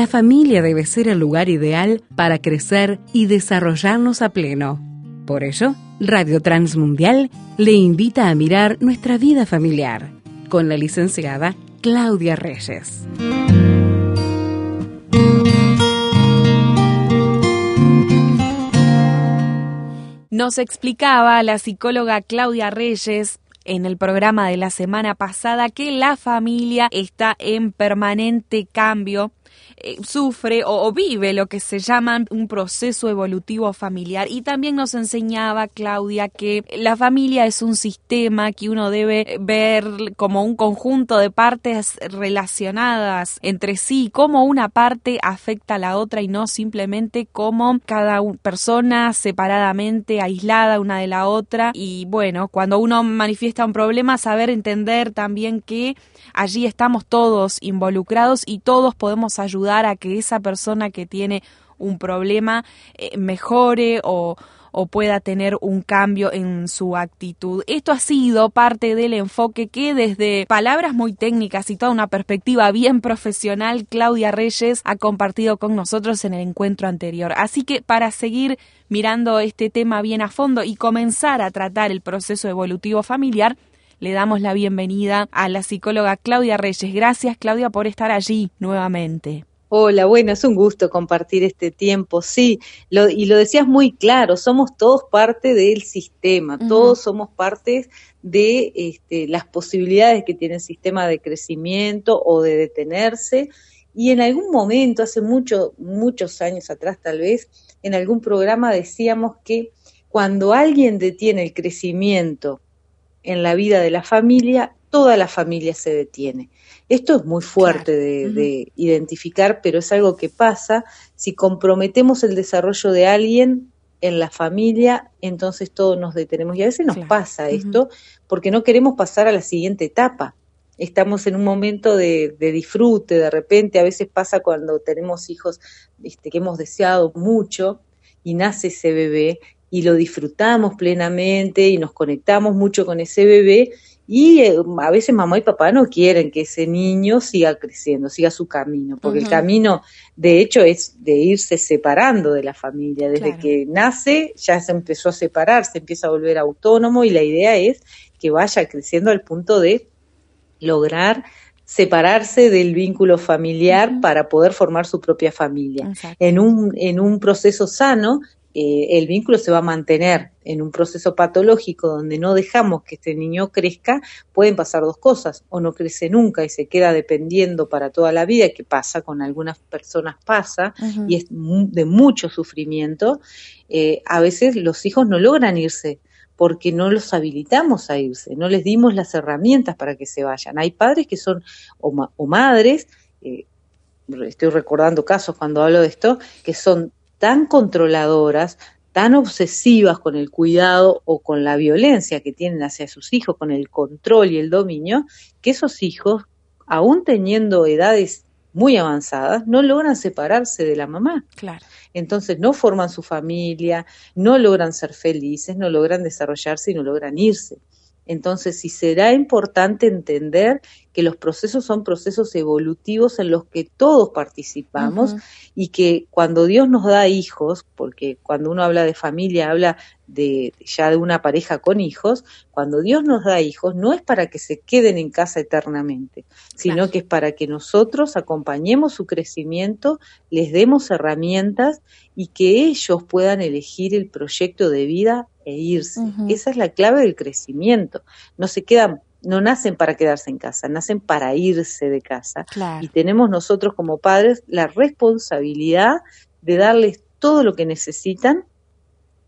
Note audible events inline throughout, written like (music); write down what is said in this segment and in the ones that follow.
la familia debe ser el lugar ideal para crecer y desarrollarnos a pleno. Por ello, Radio Transmundial le invita a mirar nuestra vida familiar con la licenciada Claudia Reyes. Nos explicaba la psicóloga Claudia Reyes en el programa de la semana pasada que la familia está en permanente cambio eh, sufre o, vive lo que se llama un proceso evolutivo familiar. Y también nos enseñaba Claudia que la familia es un sistema que uno debe ver como un conjunto de partes relacionadas entre sí, como una parte afecta a la otra y no simplemente como cada persona separadamente, aislada una de la otra. Y bueno, cuando uno manifiesta un problema, saber entender también que allí estamos todos involucrados y todos podemos ayudar a que esa persona que tiene un problema eh, mejore o, o pueda tener un cambio en su actitud. Esto ha sido parte del enfoque que desde palabras muy técnicas y toda una perspectiva bien profesional, Claudia Reyes ha compartido con nosotros en el encuentro anterior. Así que para seguir mirando este tema bien a fondo y comenzar a tratar el proceso evolutivo familiar, le damos la bienvenida a la psicóloga Claudia Reyes. Gracias Claudia por estar allí nuevamente. Hola, bueno, es un gusto compartir este tiempo, sí, y lo decías muy claro, somos todos parte del sistema, todos somos parte de este, las posibilidades que tiene el sistema de crecimiento o de detenerse, y en algún momento, hace mucho, muchos años atrás tal vez, en algún programa decíamos que cuando alguien detiene el crecimiento en la vida de la familia, toda la familia se detiene. Esto es muy fuerte de, identificar, pero es algo que pasa. Si comprometemos el desarrollo de alguien en la familia, entonces todos nos detenemos. Y a veces nos pasa esto porque no queremos pasar a la siguiente etapa. Estamos en un momento de, disfrute, de repente, a veces pasa cuando tenemos hijos este, que hemos deseado mucho y nace ese bebé y lo disfrutamos plenamente y nos conectamos mucho con ese bebé y eh, a veces mamá y papá no quieren que ese niño siga creciendo, siga su camino, porque el camino de hecho es de irse separando de la familia. Desde que nace ya se empezó a separar, se empieza a volver autónomo y la idea es que vaya creciendo al punto de lograr separarse del vínculo familiar para poder formar su propia familia. En un, en un proceso sano, eh, el vínculo se va a mantener en un proceso patológico donde no dejamos que este niño crezca, pueden pasar dos cosas, o no crece nunca y se queda dependiendo para toda la vida, que pasa con algunas personas pasa, y es de mucho sufrimiento, eh, a veces los hijos no logran irse porque no los habilitamos a irse, no les dimos las herramientas para que se vayan. Hay padres que son, o, madres, eh, estoy recordando casos cuando hablo de esto, que son tan controladoras, tan obsesivas con el cuidado o con la violencia que tienen hacia sus hijos, con el control y el dominio, que esos hijos, aún teniendo edades muy avanzadas, no logran separarse de la mamá. Claro. Entonces no forman su familia, no logran ser felices, no logran desarrollarse y no logran irse. Entonces, sí será importante entender que los procesos son procesos evolutivos en los que todos participamos y que cuando Dios nos da hijos, porque cuando uno habla de familia habla de ya de una pareja con hijos, cuando Dios nos da hijos no es para que se queden en casa eternamente, sino que es para que nosotros acompañemos su crecimiento, les demos herramientas y que ellos puedan elegir el proyecto de vida e irse. Esa es la clave del crecimiento. No se quedan, no nacen para quedarse en casa, nacen para irse de casa. Y tenemos nosotros como padres la responsabilidad de darles todo lo que necesitan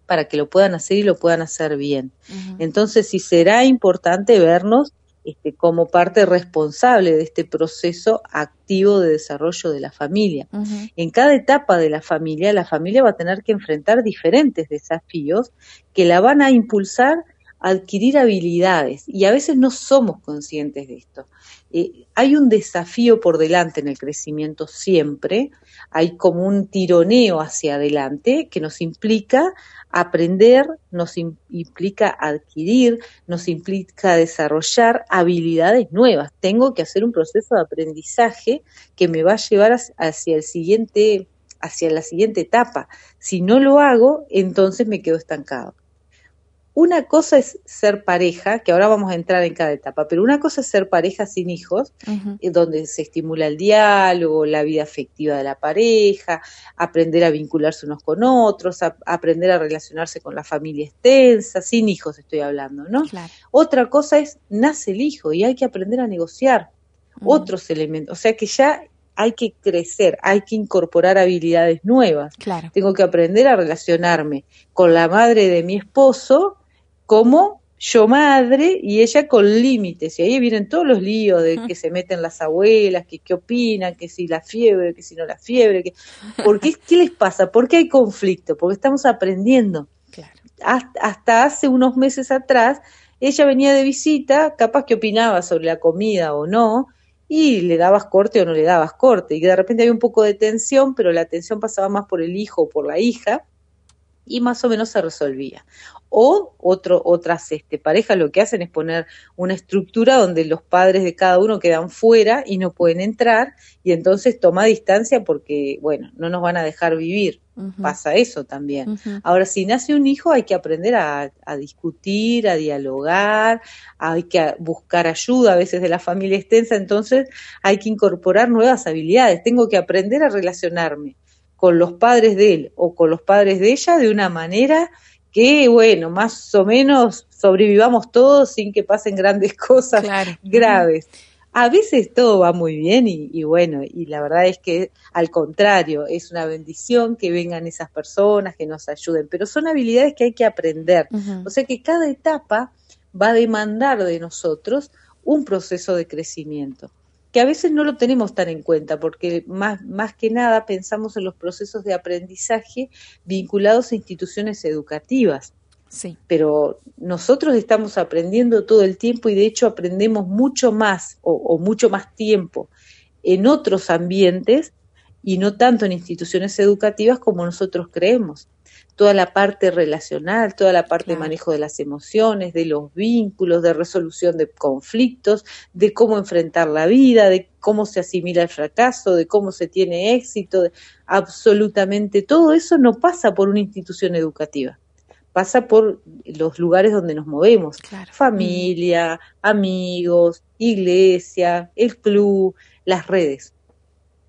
para que lo puedan hacer y lo puedan hacer bien. Entonces, sí será importante vernos este, como parte responsable de este proceso activo de desarrollo de la familia. En cada etapa de la familia, la familia va a tener que enfrentar diferentes desafíos que la van a impulsar adquirir habilidades y a veces no somos conscientes de esto. Eh, hay un desafío por delante en el crecimiento siempre, hay como un tironeo hacia adelante que nos implica aprender, nos implica adquirir, nos implica desarrollar habilidades nuevas. Tengo que hacer un proceso de aprendizaje que me va a llevar hacia el siguiente hacia la siguiente etapa. Si no lo hago, entonces me quedo estancado. Una cosa es ser pareja, que ahora vamos a entrar en cada etapa, pero una cosa es ser pareja sin hijos, eh, donde se estimula el diálogo, la vida afectiva de la pareja, aprender a vincularse unos con otros, aprender a relacionarse con la familia extensa, sin hijos estoy hablando, ¿no? Otra cosa es nace el hijo y hay que aprender a negociar otros elementos, o sea que ya hay que crecer, hay que incorporar habilidades nuevas. Tengo que aprender a relacionarme con la madre de mi esposo como yo madre y ella con límites. Y ahí vienen todos los líos de que se meten las abuelas, que qué opinan, que si la fiebre, que si no la fiebre. Que... ¿Por qué, qué les pasa? ¿Por qué hay conflicto? Porque estamos aprendiendo. Hasta, hace unos meses atrás, ella venía de visita, capaz que opinaba sobre la comida o no, y le dabas corte o no le dabas corte. Y de repente había un poco de tensión, pero la tensión pasaba más por el hijo o por la hija y más o menos se resolvía. O otro, otras este, parejas lo que hacen es poner una estructura donde los padres de cada uno quedan fuera y no pueden entrar y entonces toma distancia porque, bueno, no nos van a dejar vivir. Pasa eso también. Ahora, si nace un hijo hay que aprender a, a, discutir, a dialogar, hay que buscar ayuda a veces de la familia extensa, entonces hay que incorporar nuevas habilidades. Tengo que aprender a relacionarme con los padres de él o con los padres de ella de una manera que, bueno, más o menos sobrevivamos todos sin que pasen grandes (laughs) cosas graves. A veces todo va muy bien y, bueno, y la verdad es que al contrario, es una bendición que vengan esas personas, que nos ayuden, pero son habilidades que hay que aprender. O sea que cada etapa va a demandar de nosotros un proceso de crecimiento que a veces no lo tenemos tan en cuenta, porque más, más que nada pensamos en los procesos de aprendizaje vinculados a instituciones educativas. Sí. Pero nosotros estamos aprendiendo todo el tiempo y de hecho aprendemos mucho más o mucho más tiempo en otros ambientes y no tanto en instituciones educativas como nosotros creemos toda la parte relacional, toda la parte de manejo de las emociones, de los vínculos, de resolución de conflictos, de cómo enfrentar la vida, de cómo se asimila el fracaso, de cómo se tiene éxito, absolutamente todo eso no pasa por una institución educativa. Pasa por los lugares donde nos movemos, familia, amigos, iglesia, el club, las redes.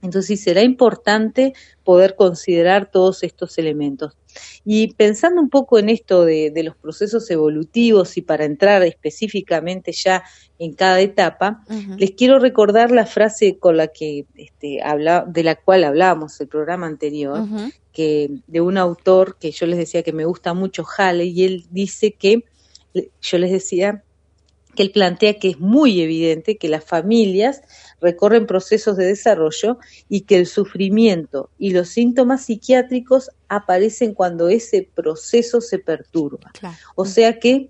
Entonces será importante poder considerar todos estos elementos. Y pensando un poco en esto de, los procesos evolutivos y para entrar específicamente ya en cada etapa, les quiero recordar la frase con la que este, habla, de la cual hablábamos el programa anterior, que de un autor que yo les decía que me gusta mucho, Halley, y él dice que, yo les decía que él plantea que es muy evidente que las familias recorren procesos de desarrollo y que el sufrimiento y los síntomas psiquiátricos aparecen cuando ese proceso se perturba. O sea que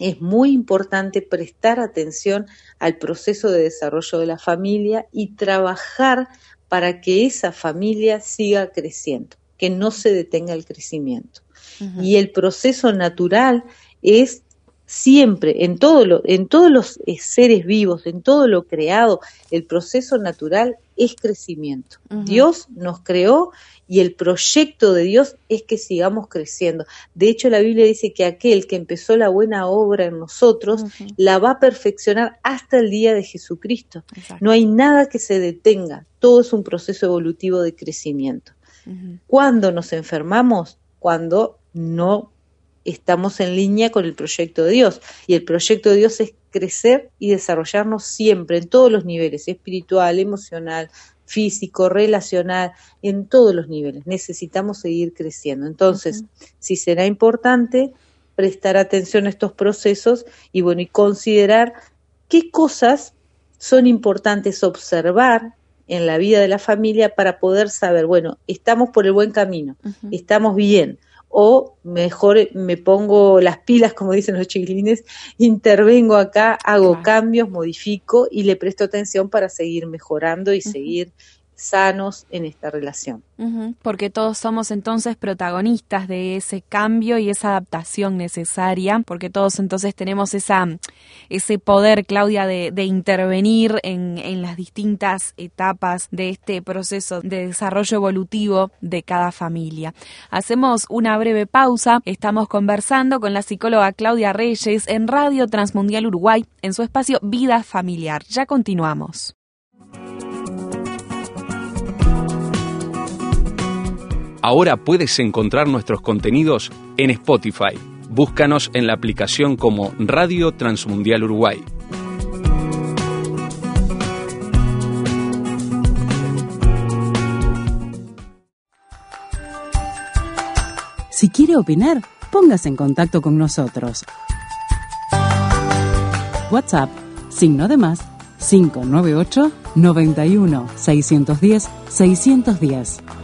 es muy importante prestar atención al proceso de desarrollo de la familia y trabajar para que esa familia siga creciendo, que no se detenga el crecimiento. Y el proceso natural es siempre, en, todo lo, en todos los eh, seres vivos, en todo lo creado, el proceso natural es crecimiento. Dios nos creó y el proyecto de Dios es que sigamos creciendo. De hecho, la Biblia dice que aquel que empezó la buena obra en nosotros la va a perfeccionar hasta el día de Jesucristo. No hay nada que se detenga, todo es un proceso evolutivo de crecimiento. Cuando nos enfermamos? Cuando no estamos en línea con el proyecto de Dios. Y el proyecto de Dios es crecer y desarrollarnos siempre, en todos los niveles, espiritual, emocional, físico, relacional, en todos los niveles. Necesitamos seguir creciendo. Entonces, si será importante prestar atención a estos procesos y bueno, y considerar qué cosas son importantes observar en la vida de la familia para poder saber, bueno, estamos por el buen camino, estamos bien, o mejor me pongo las pilas, como dicen los chiquilines, intervengo acá, hago cambios, modifico y le presto atención para seguir mejorando y seguir sanos en esta relación. porque todos somos entonces protagonistas de ese cambio y esa adaptación necesaria, porque todos entonces tenemos esa, ese poder, Claudia, de, intervenir en, en, las distintas etapas de este proceso de desarrollo evolutivo de cada familia. Hacemos una breve pausa, estamos conversando con la psicóloga Claudia Reyes en Radio Transmundial Uruguay en su espacio Vida Familiar. Ya continuamos. Ahora puedes encontrar nuestros contenidos en Spotify. Búscanos en la aplicación como Radio Transmundial Uruguay. Si quiere opinar, póngase en contacto con nosotros. WhatsApp, signo de más, 598 91 610 610.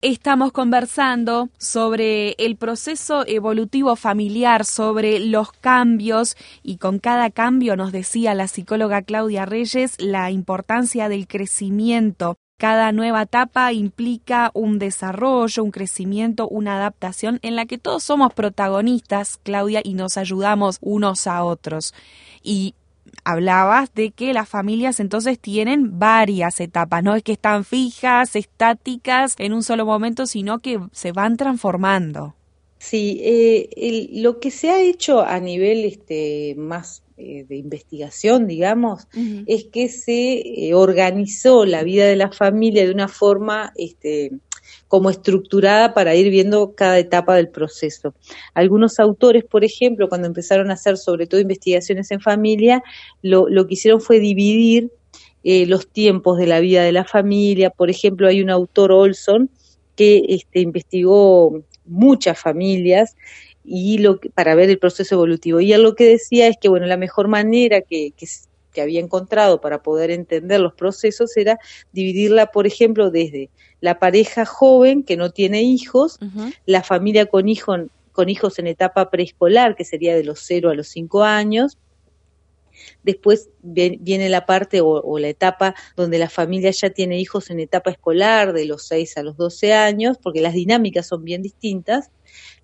Estamos conversando sobre el proceso evolutivo familiar, sobre los cambios y con cada cambio nos decía la psicóloga Claudia Reyes la importancia del crecimiento. Cada nueva etapa implica un desarrollo, un crecimiento, una adaptación en la que todos somos protagonistas, Claudia, y nos ayudamos unos a otros. Y hablabas de que las familias entonces tienen varias etapas, no es que están fijas, estáticas en un solo momento, sino que se van transformando. Sí, eh, lo que se ha hecho a nivel este, más eh, de investigación, digamos, es que se eh, organizó la vida de la familia de una forma este, como estructurada para ir viendo cada etapa del proceso. Algunos autores, por ejemplo, cuando empezaron a hacer sobre todo investigaciones en familia, lo, que hicieron fue dividir eh, los tiempos de la vida de la familia. Por ejemplo, hay un autor, Olson, que este, investigó muchas familias y lo para ver el proceso evolutivo. Y él lo que decía es que, bueno, la mejor manera que, que, que había encontrado para poder entender los procesos era dividirla, por ejemplo, desde la pareja joven que no tiene hijos, la familia con, con hijos en etapa preescolar, que sería de los 0 a los 5 años, Después viene la parte o, la etapa donde la familia ya tiene hijos en etapa escolar, de los 6 a los 12 años, porque las dinámicas son bien distintas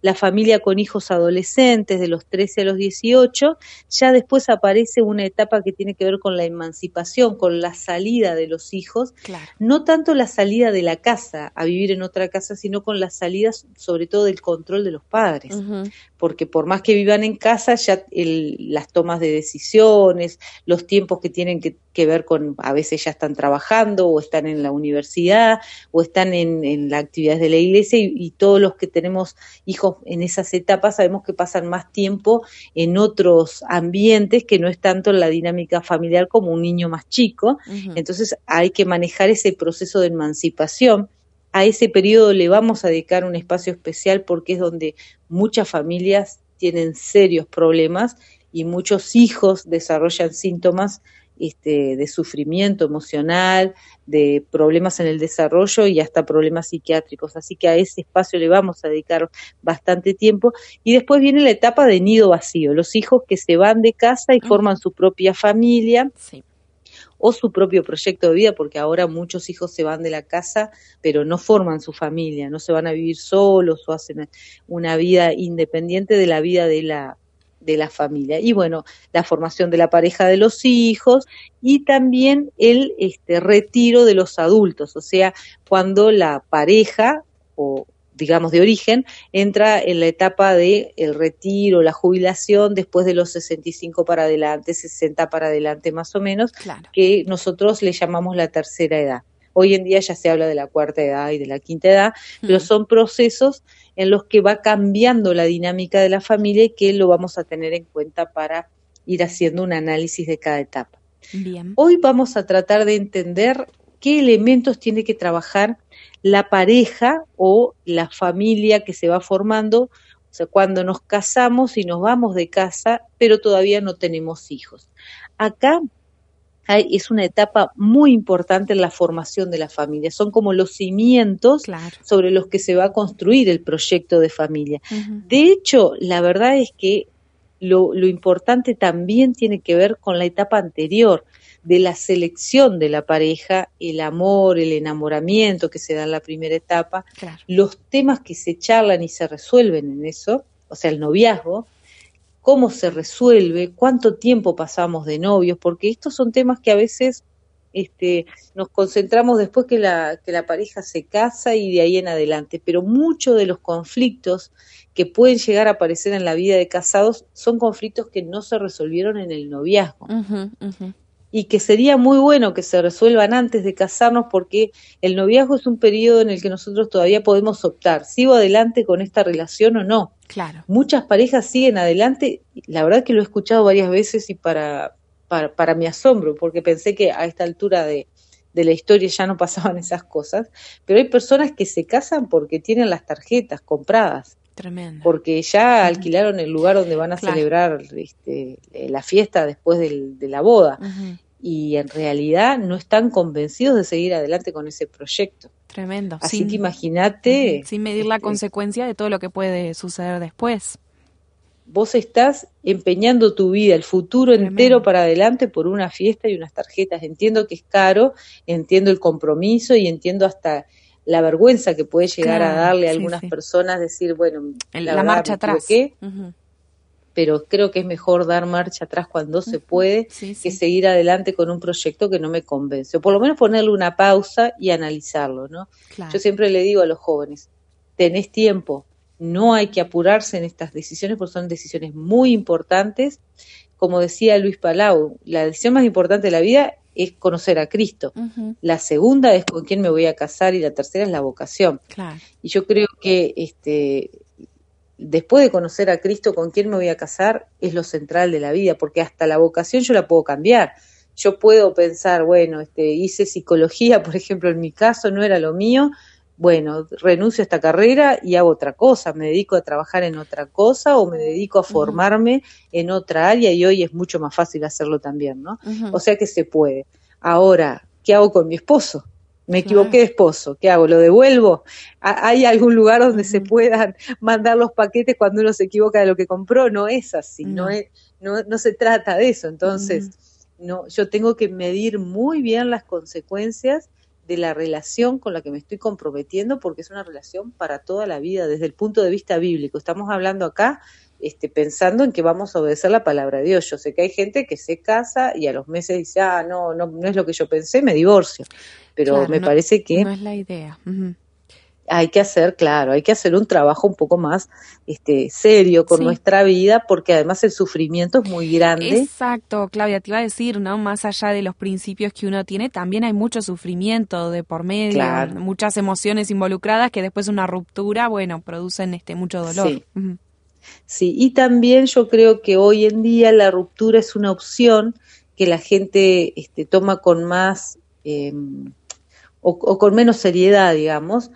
la familia con hijos adolescentes de los 13 a los 18, ya después aparece una etapa que tiene que ver con la emancipación, con la salida de los hijos, no tanto la salida de la casa a vivir en otra casa, sino con la salida sobre todo del control de los padres, porque por más que vivan en casa, ya las tomas de decisiones, los tiempos que tienen que, ver con, a veces ya están trabajando o están en la universidad o están en, en las actividades de la iglesia y todos los que tenemos hijos en esas etapas sabemos que pasan más tiempo en otros ambientes que no es tanto en la dinámica familiar como un niño más chico. Entonces hay que manejar ese proceso de emancipación. A ese periodo le vamos a dedicar un espacio especial porque es donde muchas familias tienen serios problemas y muchos hijos desarrollan síntomas este, de sufrimiento emocional, de problemas en el desarrollo y hasta problemas psiquiátricos. Así que a ese espacio le vamos a dedicar bastante tiempo. Y después viene la etapa de nido vacío, los hijos que se van de casa y forman su propia familia. o su propio proyecto de vida, porque ahora muchos hijos se van de la casa, pero no forman su familia, no se van a vivir solos o hacen una vida independiente de la vida de la, de la familia. Y bueno, la formación de la pareja de los hijos y también el este, retiro de los adultos, o sea, cuando la pareja o digamos de origen entra en la etapa de el retiro, la jubilación después de los 65 para adelante, 60 para adelante más o menos, que nosotros le llamamos la tercera edad. Hoy en día ya se habla de la cuarta edad y de la quinta edad, pero son procesos en los que va cambiando la dinámica de la familia y que lo vamos a tener en cuenta para ir haciendo un análisis de cada etapa. Hoy vamos a tratar de entender qué elementos tiene que trabajar la pareja o la familia que se va formando, o sea, cuando nos casamos y nos vamos de casa, pero todavía no tenemos hijos. Acá es una etapa muy importante en la formación de la familia. Son como los cimientos sobre los que se va a construir el proyecto de familia. De hecho, la verdad es que lo, lo, importante también tiene que ver con la etapa anterior de la selección de la pareja, el amor, el enamoramiento que se da en la primera etapa, los temas que se charlan y se resuelven en eso, o sea, el noviazgo, cómo se resuelve, cuánto tiempo pasamos de novios, porque estos son temas que a veces este, nos concentramos después que la, que la pareja se casa y de ahí en adelante, pero muchos de los conflictos que pueden llegar a aparecer en la vida de casados son conflictos que no se resolvieron en el noviazgo y que sería muy bueno que se resuelvan antes de casarnos porque el noviazgo es un periodo en el que nosotros todavía podemos optar, ¿sigo adelante con esta relación o no? Claro. Muchas parejas siguen adelante, la verdad que lo he escuchado varias veces y para, para, mi asombro, porque pensé que a esta altura de, de la historia ya no (laughs) pasaban esas cosas, pero hay personas que se casan porque tienen las tarjetas compradas. Tremendo. Porque ya alquilaron el lugar donde van a celebrar este, la fiesta después de la boda y en realidad no están convencidos de seguir adelante con ese proyecto. Tremendo. Así que imagínate. Sin medir la este, consecuencia de todo lo que puede suceder después. Vos estás empeñando tu vida, el futuro entero para adelante por una fiesta y unas tarjetas. Entiendo que es caro, entiendo el compromiso y entiendo hasta la vergüenza que puede llegar a darle a algunas personas decir, bueno, la, marcha atrás pero creo que es mejor dar marcha atrás cuando se puede que seguir adelante con un proyecto que no me convence, o por lo menos ponerle una pausa y analizarlo, ¿no? Yo siempre le digo a los jóvenes, tenés tiempo, no hay que apurarse en estas decisiones porque son decisiones muy importantes. Como decía Luis Palau, la decisión más importante de la vida es conocer a Cristo. La segunda es con quién me voy a casar y la tercera es la vocación. Y yo creo que este después de conocer a Cristo, con quién me voy a casar, es lo central de la vida, porque hasta la vocación yo la puedo cambiar. Yo puedo pensar, bueno, este, hice psicología, (laughs) por ejemplo, en mi caso no era lo mío, bueno, renuncio a esta carrera y hago otra cosa, me dedico a trabajar en otra cosa o me dedico a formarme en otra área y hoy es mucho más fácil hacerlo también, ¿no? O sea que se puede. Ahora, ¿qué hago con mi esposo? Me equivoqué de esposo, ¿qué hago? ¿Lo devuelvo? ¿Hay algún lugar donde se puedan (laughs) mandar los paquetes cuando uno se equivoca de lo que compró? No es así, no, es, no, no se trata de eso. Entonces, no, yo tengo que medir muy bien las consecuencias de la relación con la que me estoy comprometiendo porque es una relación para toda la vida desde el punto de vista bíblico. Estamos hablando acá este, pensando en que vamos a obedecer la palabra de Dios. Yo sé que hay gente que se casa y a los meses dice, ah, no, no, no es lo que yo pensé, me divorcio. Pero me parece que... No es la idea. Hay que hacer, claro, hay que hacer un trabajo un poco más este, serio con nuestra vida, porque además el sufrimiento es muy grande. Exacto, Claudia, te iba a decir, ¿no? Más allá de los principios que uno tiene, también hay mucho sufrimiento de por medio, muchas emociones involucradas que después una ruptura, bueno, producen este mucho dolor. Sí. Sí, y también yo creo que hoy en día la ruptura es una opción que la gente este, toma con más em, o, con menos seriedad, digamos,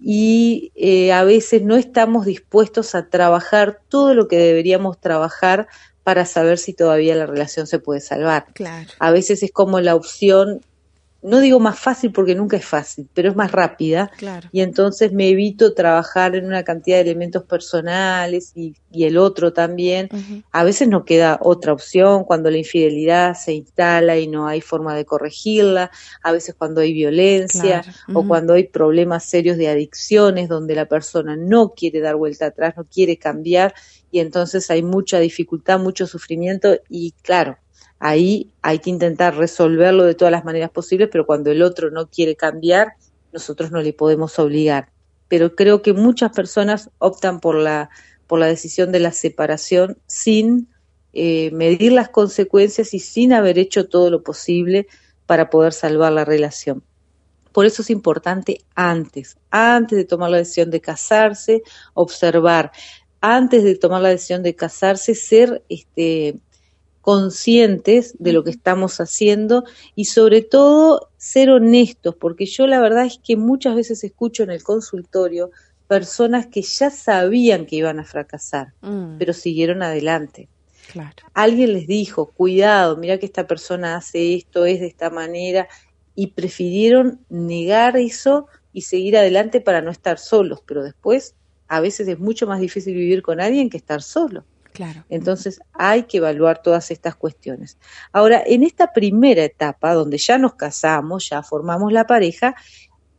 y eh, a veces no estamos dispuestos a trabajar todo lo que deberíamos trabajar para saber si todavía la relación se puede salvar. Claro. A veces es como la opción no digo más fácil porque nunca es fácil, pero es más rápida. Y entonces me evito trabajar en una cantidad de elementos personales y, el otro también. A veces no queda otra opción cuando la infidelidad se instala y no hay forma de corregirla. A veces cuando hay violencia o cuando hay problemas serios de adicciones donde la persona no quiere dar vuelta atrás, no quiere cambiar y entonces hay mucha dificultad, mucho sufrimiento y claro, ahí hay que intentar resolverlo de todas las maneras posibles, pero cuando el otro no quiere cambiar, nosotros no le podemos obligar. Pero creo que muchas personas optan por la, por la decisión de la separación sin eh, medir las consecuencias y sin haber hecho todo lo posible para poder salvar la relación. Por eso es importante antes, antes de tomar la decisión de casarse, observar, antes de tomar la decisión de casarse, ser este, conscientes de lo que estamos haciendo y sobre todo ser honestos, porque yo la verdad es que muchas veces escucho en el consultorio personas que ya sabían que iban a fracasar, mm. pero siguieron adelante. Alguien les dijo, cuidado, mira que esta persona hace esto, es de esta manera, y prefirieron negar eso y seguir adelante para no estar solos, pero después a veces es mucho más difícil vivir con alguien que estar solo. Claro. Entonces hay que evaluar todas estas cuestiones. Ahora, en esta primera etapa, donde ya nos casamos, ya formamos la pareja,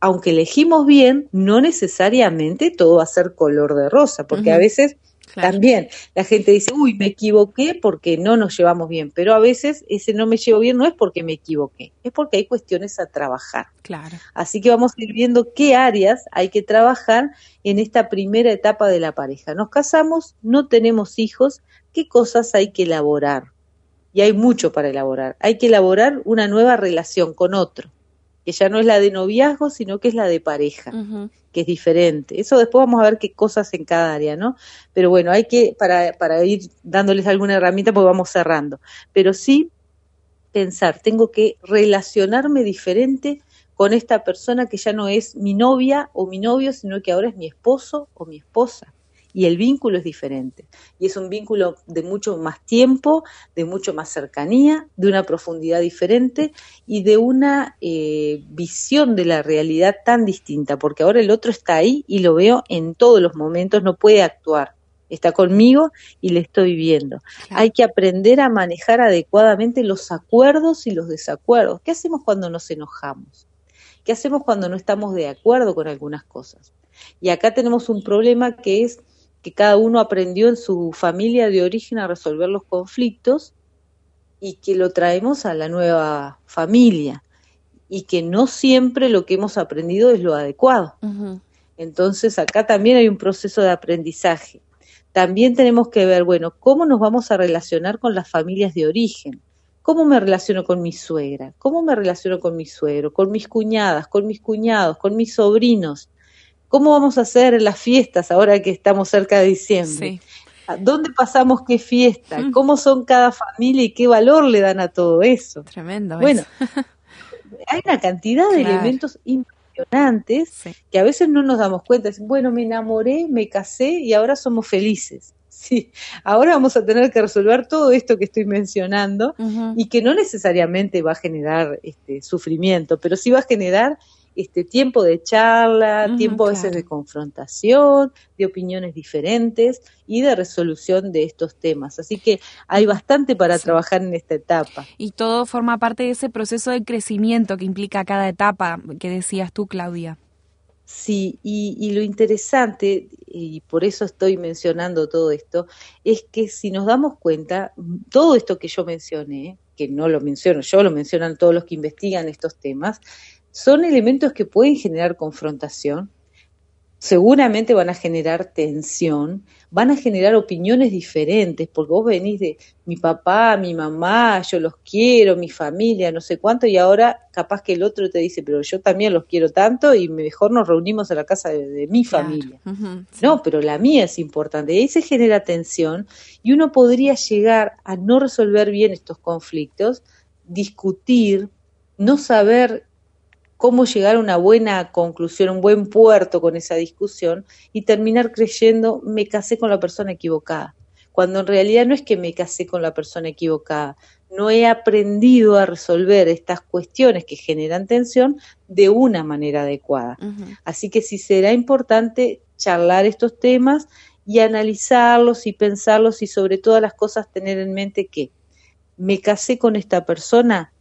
aunque elegimos bien, no necesariamente todo va a ser color de rosa, porque a veces también la gente dice, uy, me equivoqué porque no nos llevamos bien, pero a veces ese no me llevo bien no es porque me equivoqué, es porque hay cuestiones a trabajar. Claro. Así que vamos a ir viendo qué áreas hay que trabajar en esta primera etapa de la pareja. Nos casamos, no tenemos hijos, ¿qué cosas hay que elaborar? Y hay mucho para elaborar. Hay que elaborar una nueva relación con otro, que ya no es la de noviazgo, sino que es la de pareja que es diferente. Eso después vamos a ver qué cosas en cada área, ¿no? Pero bueno, hay que, para, para ir dándoles alguna herramienta, pues vamos cerrando. Pero sí pensar, tengo que relacionarme diferente con esta persona que ya no es mi novia o mi novio, sino que ahora es mi esposo o mi esposa y el vínculo es diferente. Y es un vínculo de mucho más tiempo, de mucho más cercanía, de una profundidad diferente y de una eh, visión de la realidad tan distinta, porque ahora el otro está ahí y lo veo en todos los momentos, no puede actuar. Está conmigo y le estoy viendo. Hay que aprender a manejar adecuadamente los acuerdos y los desacuerdos. ¿Qué hacemos cuando nos enojamos? ¿Qué hacemos cuando no estamos de acuerdo con algunas cosas? Y acá tenemos un problema que es que cada uno aprendió en su familia de origen a resolver los conflictos y que lo traemos a la nueva familia y que no siempre lo que hemos aprendido es lo adecuado. Entonces acá también hay un proceso de aprendizaje. También tenemos que ver, bueno, cómo nos vamos a relacionar con las familias de origen. ¿Cómo me relaciono con mi suegra? ¿Cómo me relaciono con mi suegro? Con mis cuñadas, con mis cuñados, con mis sobrinos. ¿Cómo vamos a hacer las fiestas ahora que estamos cerca de diciembre? ¿Dónde pasamos qué fiesta? Mm. ¿Cómo son cada familia y qué valor le dan a todo eso? Tremendo. Bueno, (laughs) hay una cantidad de elementos impresionantes que a veces no nos damos cuenta. bueno, me enamoré, me casé y ahora somos felices. (laughs) Sí, ahora vamos a tener que resolver todo esto que estoy mencionando y que no necesariamente va a generar este sufrimiento, pero sí va a generar este tiempo de charla, tiempo a veces de confrontación, de opiniones diferentes y de resolución de estos temas. Así que hay bastante para trabajar en esta etapa. Y todo forma parte de ese proceso de crecimiento que implica cada etapa que decías tú, Claudia. Sí, y, y, lo interesante, y por eso estoy mencionando todo esto, es que si nos damos cuenta, todo esto que yo mencioné, que no lo menciono yo, lo mencionan todos los que investigan estos temas, son elementos que pueden generar confrontación, seguramente van a generar tensión, van a generar opiniones diferentes, porque vos venís de mi papá, mi mamá, yo los quiero, mi familia, no sé cuánto, y ahora capaz que el otro te dice, pero yo también los quiero tanto y mejor nos reunimos en la casa de, mi familia. No, pero la mía es importante. Y ahí se genera tensión y uno podría llegar a no resolver bien estos conflictos, discutir, no saber cómo llegar a una buena conclusión, un buen puerto con esa discusión y terminar creyendo me casé con la persona equivocada, cuando en realidad no es que me casé con la persona equivocada, no he aprendido a resolver estas cuestiones que generan tensión de una manera adecuada. Así que sí será importante charlar estos temas y analizarlos y pensarlos y sobre todas las cosas tener en mente que me casé con esta persona,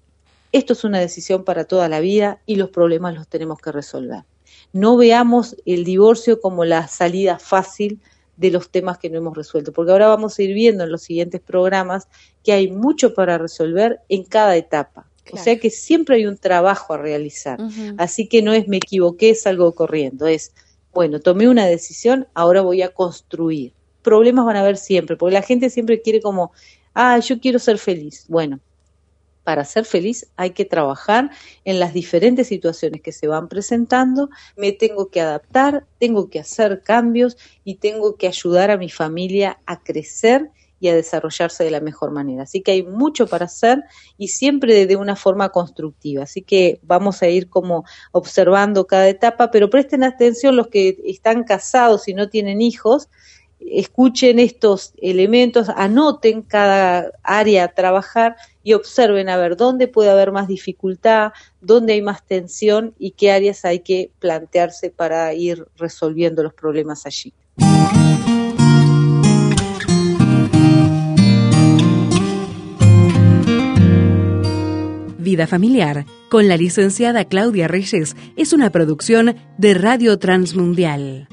esto es una decisión para toda la vida y los problemas los tenemos que resolver. No veamos el divorcio como la salida fácil de los temas que no hemos resuelto, porque ahora vamos a ir viendo en los siguientes programas que hay mucho para resolver en cada etapa. O sea que siempre hay un trabajo a realizar. Así que no es me equivoqué, salgo corriendo. Es, bueno, tomé una decisión, ahora voy a construir. Problemas van a haber siempre, porque la gente siempre quiere como, ah, yo quiero ser feliz. Bueno, para ser feliz hay que trabajar en las diferentes situaciones que se van presentando, me tengo que adaptar, tengo que hacer cambios y tengo que ayudar a mi familia a crecer y a desarrollarse de la mejor manera. Así que hay mucho para hacer y siempre de una forma constructiva. Así que vamos a ir como observando cada etapa, pero presten atención los que están casados y no tienen hijos, escuchen estos elementos, anoten cada área a trabajar y observen a ver dónde puede haber más dificultad, dónde hay más tensión y qué áreas hay que plantearse para ir resolviendo los problemas allí. Vida Familiar con la licenciada Claudia Reyes es una producción de Radio Transmundial.